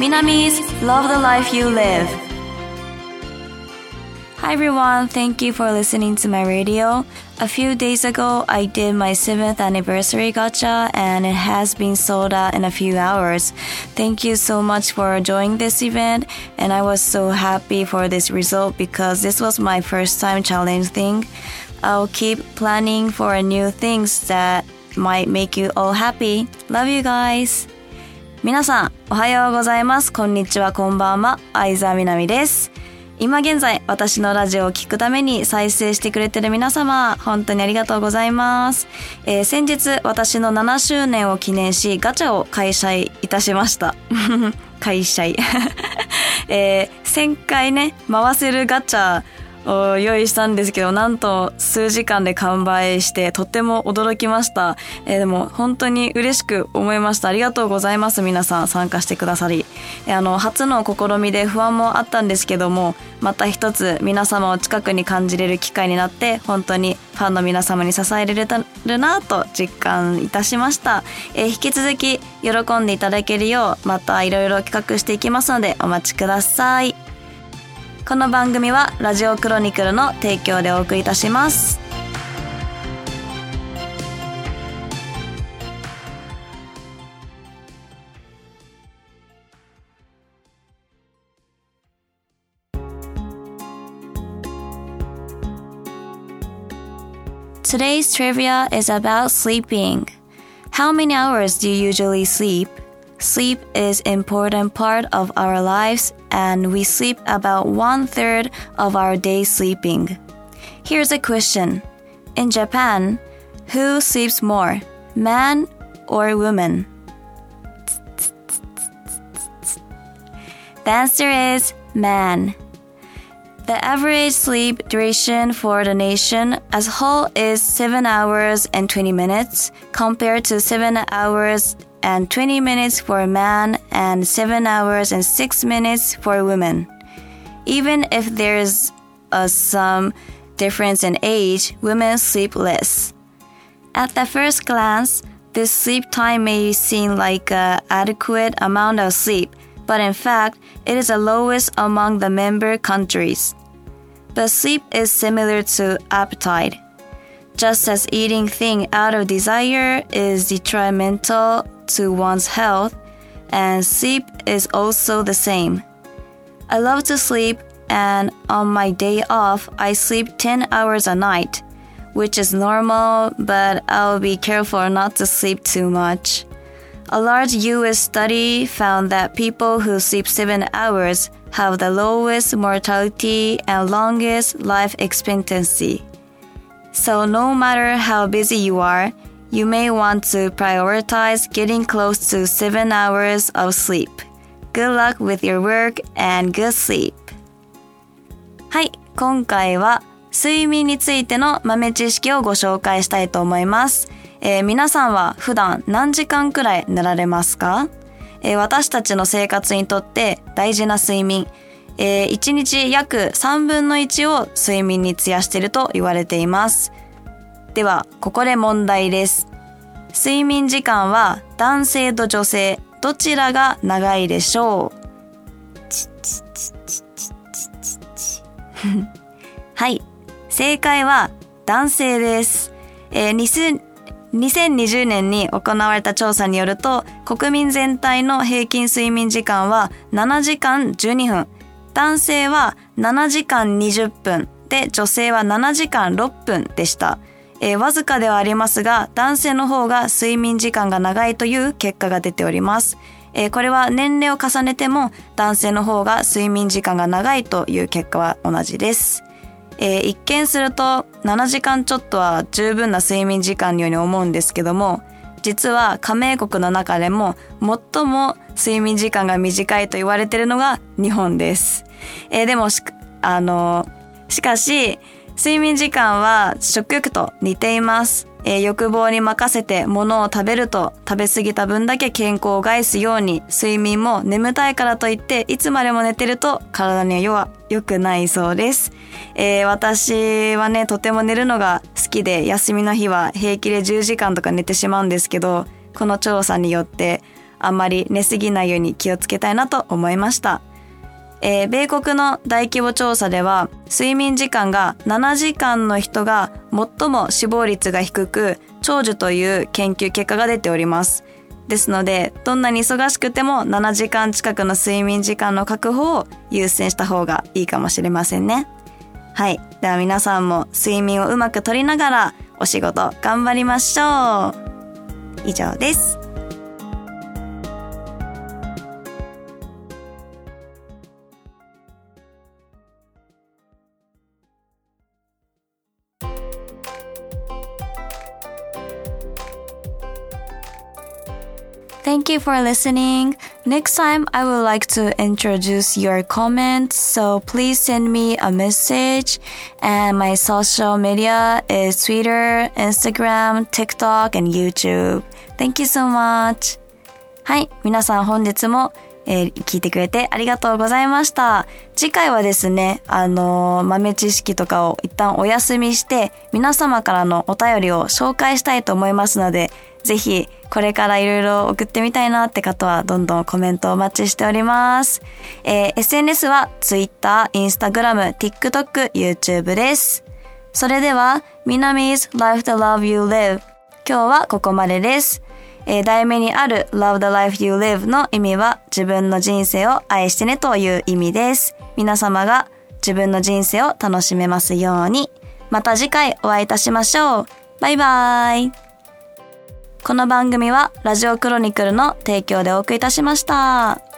Minamis Love the Life You Live. Hi everyone, thank you for listening to my radio. A few days ago, I did my 7th anniversary gacha and it has been sold out in a few hours. Thank you so much for joining this event and I was so happy for this result because this was my first time challenging. I'll keep planning for new things that might make you all happy. Love you guys! 皆さん、おはようございます。こんにちは、こんばんは。相沢みなみです。今現在、私のラジオを聴くために再生してくれてる皆様、本当にありがとうございます。えー、先日、私の7周年を記念し、ガチャを開催いたしました。開催。えー、1000回ね、回せるガチャ用意したんですけど、なんと数時間で完売してとっても驚きました。えー、でも本当に嬉しく思いました。ありがとうございます。皆さん参加してくださり。えー、あの、初の試みで不安もあったんですけども、また一つ皆様を近くに感じれる機会になって、本当にファンの皆様に支えられるなと実感いたしました。えー、引き続き喜んでいただけるよう、またいろいろ企画していきますのでお待ちください。この番組はラジオクロニクルの提供でお送りいたします。Today's trivia is about sleeping. How many hours do you usually sleep? Sleep is important part of our lives and we sleep about one third of our day sleeping. Here's a question. In Japan, who sleeps more, man or woman? The answer is man. The average sleep duration for the nation as a whole is 7 hours and 20 minutes compared to 7 hours and 20 minutes for men and 7 hours and 6 minutes for women. Even if there's uh, some difference in age, women sleep less. At the first glance, this sleep time may seem like an adequate amount of sleep, but in fact, it is the lowest among the member countries. But sleep is similar to appetite. Just as eating thing out of desire is detrimental to one's health, and sleep is also the same. I love to sleep, and on my day off, I sleep 10 hours a night, which is normal, but I'll be careful not to sleep too much. A large US study found that people who sleep 7 hours have the lowest mortality and longest life expectancy. So, no matter how busy you are, you may want to prioritize getting close to 7 hours of sleep. Good luck with your work and good sleep. はい、今回は睡眠についての豆知識をご紹介したいと思います。えー、皆さんは普段何時間くらい寝られますか、えー、私たちの生活にとって大事な睡眠、えー、1日約3分の1を睡眠に費やしていると言われています。では、ここで問題です。睡眠時間は男性と女性、どちらが長いでしょう？はい。正解は男性です。えー、2020年に行われた調査によると、国民全体の平均睡眠時間は7時間12分。男性は7時間20分で女性は7時間6分でした。えー、わずかではありますが、男性の方が睡眠時間が長いという結果が出ております。えー、これは年齢を重ねても男性の方が睡眠時間が長いという結果は同じです。えー、一見すると7時間ちょっとは十分な睡眠時間のように思うんですけども、実は加盟国の中でも最も睡眠時間が短いと言われているのが日本です。えー、でもしあの、しかし、睡眠時間は食欲と似ています。えー、欲望に任せて物を食べると食べ過ぎた分だけ健康を害すように睡眠も眠たいからといっていつまでも寝てると体には良くないそうです。えー、私はね、とても寝るのが好きで休みの日は平気で10時間とか寝てしまうんですけど、この調査によってあんまり寝すぎないように気をつけたいなと思いました。えー、米国の大規模調査では睡眠時間が7時間の人が最も死亡率が低く長寿という研究結果が出ております。ですので、どんなに忙しくても7時間近くの睡眠時間の確保を優先した方がいいかもしれませんね。はい。では皆さんも睡眠をうまくとりながらお仕事頑張りましょう。以上です。Thank you for listening. Next time, I would like to introduce your comments, so please send me a message. And my social media is Twitter, Instagram, TikTok, and YouTube. Thank you so much. はい、皆さん本日も えー、聞いてくれてありがとうございました。次回はですね、あのー、豆知識とかを一旦お休みして、皆様からのお便りを紹介したいと思いますので、ぜひ、これからいろいろ送ってみたいなって方は、どんどんコメントお待ちしております。えー、SNS は Twitter、Instagram、TikTok、YouTube です。それでは、みなみ 's Life the Love You Live。今日はここまでです。えー、題名にある Love the Life You Live の意味は自分の人生を愛してねという意味です。皆様が自分の人生を楽しめますように。また次回お会いいたしましょう。バイバイ。この番組はラジオクロニクルの提供でお送りいたしました。